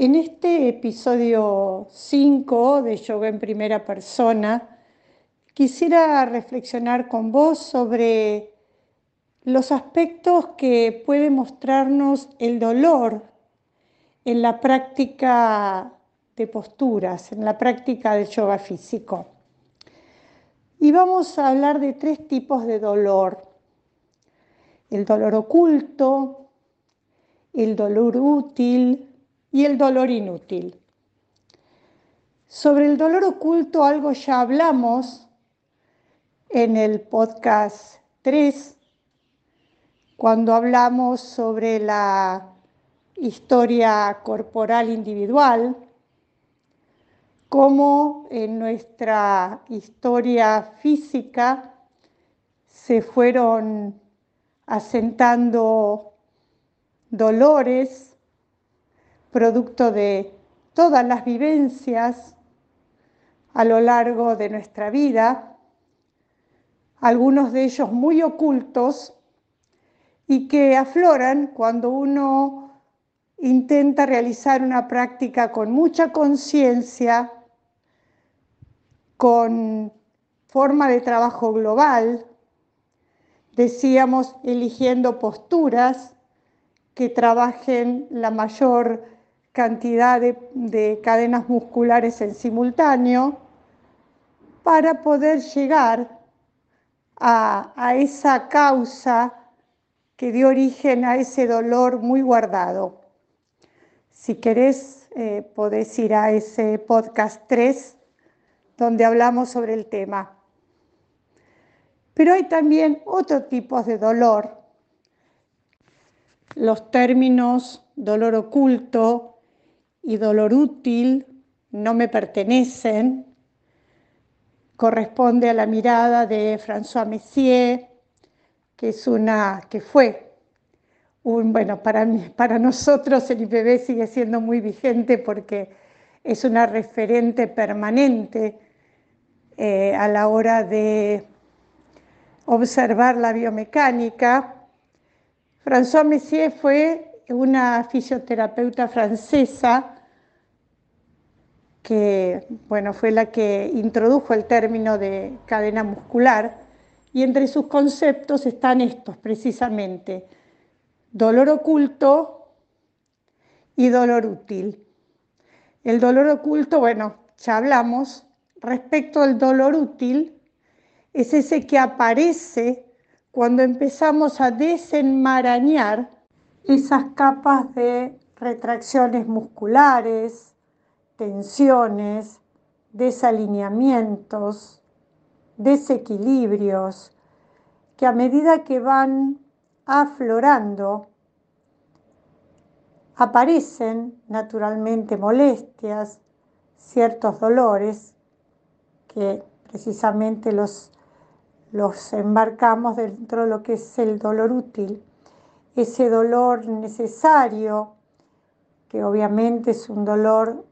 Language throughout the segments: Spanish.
En este episodio 5 de Yoga en Primera Persona, quisiera reflexionar con vos sobre los aspectos que puede mostrarnos el dolor en la práctica de posturas, en la práctica del yoga físico. Y vamos a hablar de tres tipos de dolor. El dolor oculto, el dolor útil y el dolor inútil. Sobre el dolor oculto algo ya hablamos en el podcast 3, cuando hablamos sobre la historia corporal individual, cómo en nuestra historia física se fueron asentando dolores, producto de todas las vivencias a lo largo de nuestra vida, algunos de ellos muy ocultos y que afloran cuando uno intenta realizar una práctica con mucha conciencia con forma de trabajo global, decíamos, eligiendo posturas que trabajen la mayor cantidad de, cadenas musculares en simultáneo para poder llegar a, esa causa que dio origen a ese dolor muy guardado. Si querés, eh, podés ir a ese podcast 3 donde hablamos sobre el tema. Pero hay también otros tipos de dolor. Los términos dolor oculto y dolor útil no me pertenecen. Corresponde a la mirada de François Messier, que, es una, que fue un, bueno, para, para nosotros el IPB sigue siendo muy vigente porque es una referente permanente eh, a la hora de observar la biomecánica. François Messier fue una fisioterapeuta francesa que bueno, fue la que introdujo el término de cadena muscular y entre sus conceptos están estos precisamente, dolor oculto y dolor útil. El dolor oculto, bueno, ya hablamos, respecto al dolor útil es ese que aparece cuando empezamos a desenmarañar esas capas de retracciones musculares, tensiones, desalineamientos, desequilibrios, que a medida que van aflorando, aparecen naturalmente molestias, ciertos dolores que precisamente los, los embarcamos dentro de lo que es el dolor útil, ese dolor necesario, que obviamente es un dolor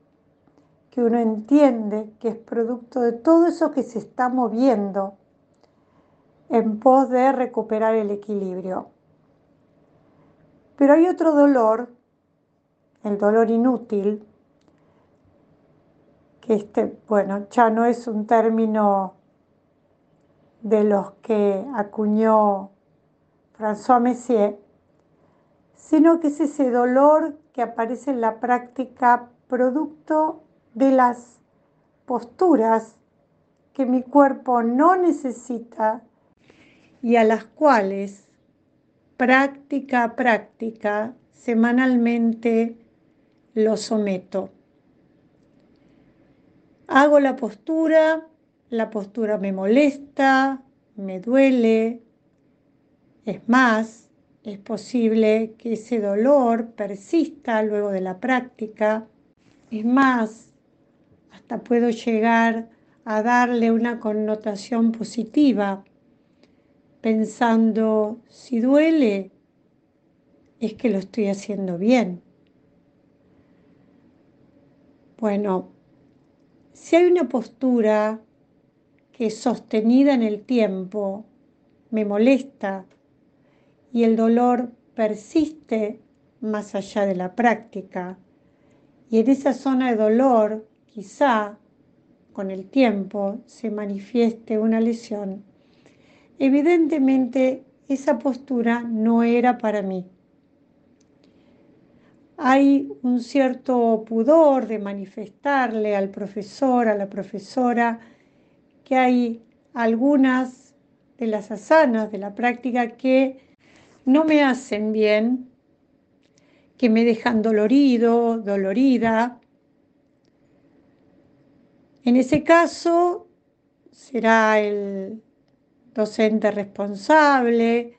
que uno entiende que es producto de todo eso que se está moviendo en pos de recuperar el equilibrio. Pero hay otro dolor, el dolor inútil, este, bueno, ya no es un término de los que acuñó François Messier, sino que es ese dolor que aparece en la práctica producto de las posturas que mi cuerpo no necesita y a las cuales práctica a práctica semanalmente lo someto. Hago la postura, la postura me molesta, me duele. Es más, es posible que ese dolor persista luego de la práctica. Es más, puedo llegar a darle una connotación positiva, pensando, si duele, es que lo estoy haciendo bien. Bueno, si hay una postura que sostenida en el tiempo, me molesta y el dolor persiste más allá de la práctica y en esa zona de dolor quizá con el tiempo se manifieste una lesión, evidentemente esa postura no era para mí. Hay un cierto pudor de manifestarle al profesor, a la profesora, que hay algunas de las asanas de la práctica que no me hacen bien, que me dejan dolorido, dolorida. En ese caso será el docente responsable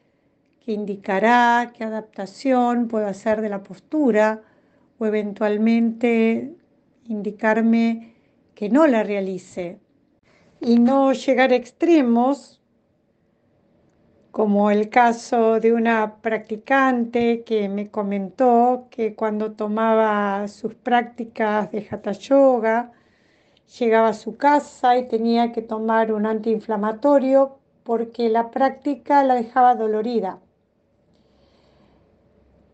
que indicará qué adaptación puedo hacer de la postura o eventualmente indicarme que no la realice. Y no llegar a extremos como el caso de una practicante que me comentó que cuando tomaba sus prácticas de hatha yoga, llegaba a su casa y tenía que tomar un antiinflamatorio porque la práctica la dejaba dolorida.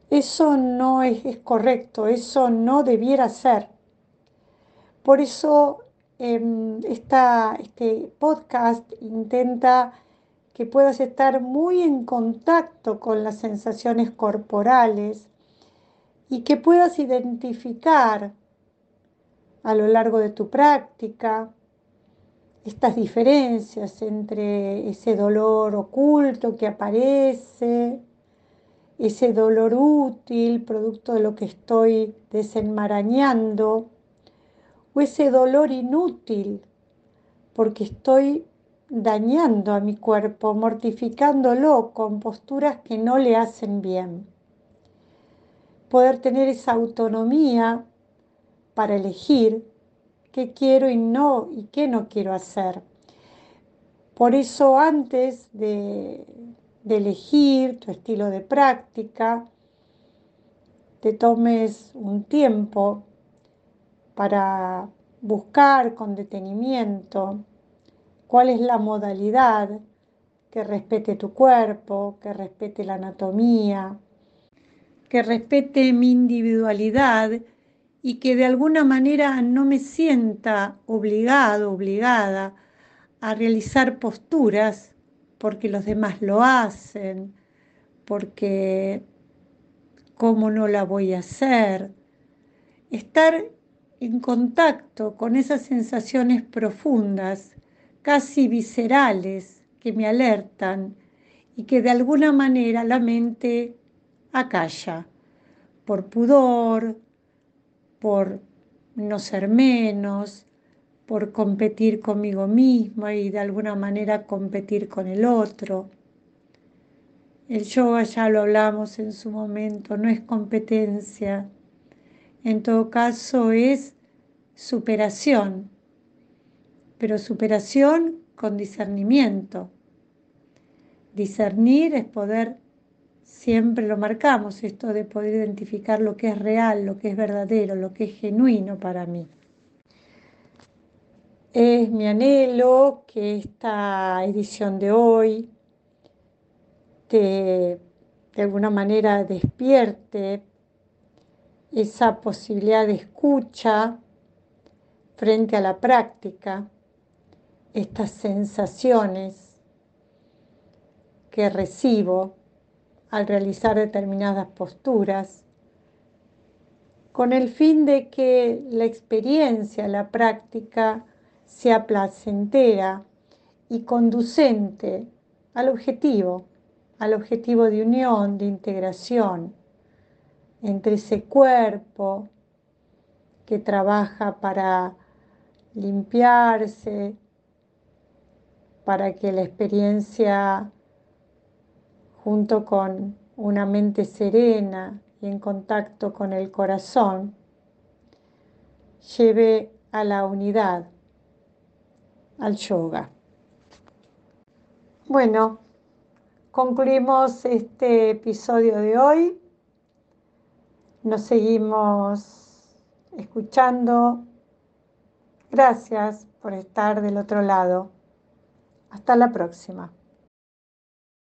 Eso no es, correcto, eso no debiera ser. Por eso em, este podcast intenta que puedas estar muy en contacto con las sensaciones corporales y que puedas identificar a lo largo de tu práctica estas diferencias entre ese dolor oculto que aparece, ese dolor útil, producto de lo que estoy desenmarañando, o ese dolor inútil, porque estoy dañando a mi cuerpo, mortificándolo con posturas que no le hacen bien. Poder tener esa autonomía para elegir qué quiero y no y qué no quiero hacer. Por eso antes de, de elegir tu estilo de práctica, te tomes un tiempo para buscar con detenimiento cuál es la modalidad que respete tu cuerpo, que respete la anatomía, que respete mi individualidad y que de alguna manera no me sienta obligado, obligada a realizar posturas porque los demás lo hacen, porque cómo no la voy a hacer. Estar en contacto con esas sensaciones profundas casi viscerales que me alertan y que de alguna manera la mente acalla por pudor, por no ser menos, por competir conmigo misma y de alguna manera competir con el otro. El yoga ya lo hablamos en su momento, no es competencia, en todo caso es superación pero superación con discernimiento. Discernir es poder, siempre lo marcamos, esto de poder identificar lo que es real, lo que es verdadero, lo que es genuino para mí. Es mi anhelo que esta edición de hoy te de alguna manera despierte esa posibilidad de escucha frente a la práctica estas sensaciones que recibo al realizar determinadas posturas, con el fin de que la experiencia, la práctica, sea placentera y conducente al objetivo, al objetivo de unión, de integración entre ese cuerpo que trabaja para limpiarse, para que la experiencia junto con una mente serena y en contacto con el corazón lleve a la unidad, al yoga. Bueno, concluimos este episodio de hoy. Nos seguimos escuchando. Gracias por estar del otro lado. Hasta la próxima.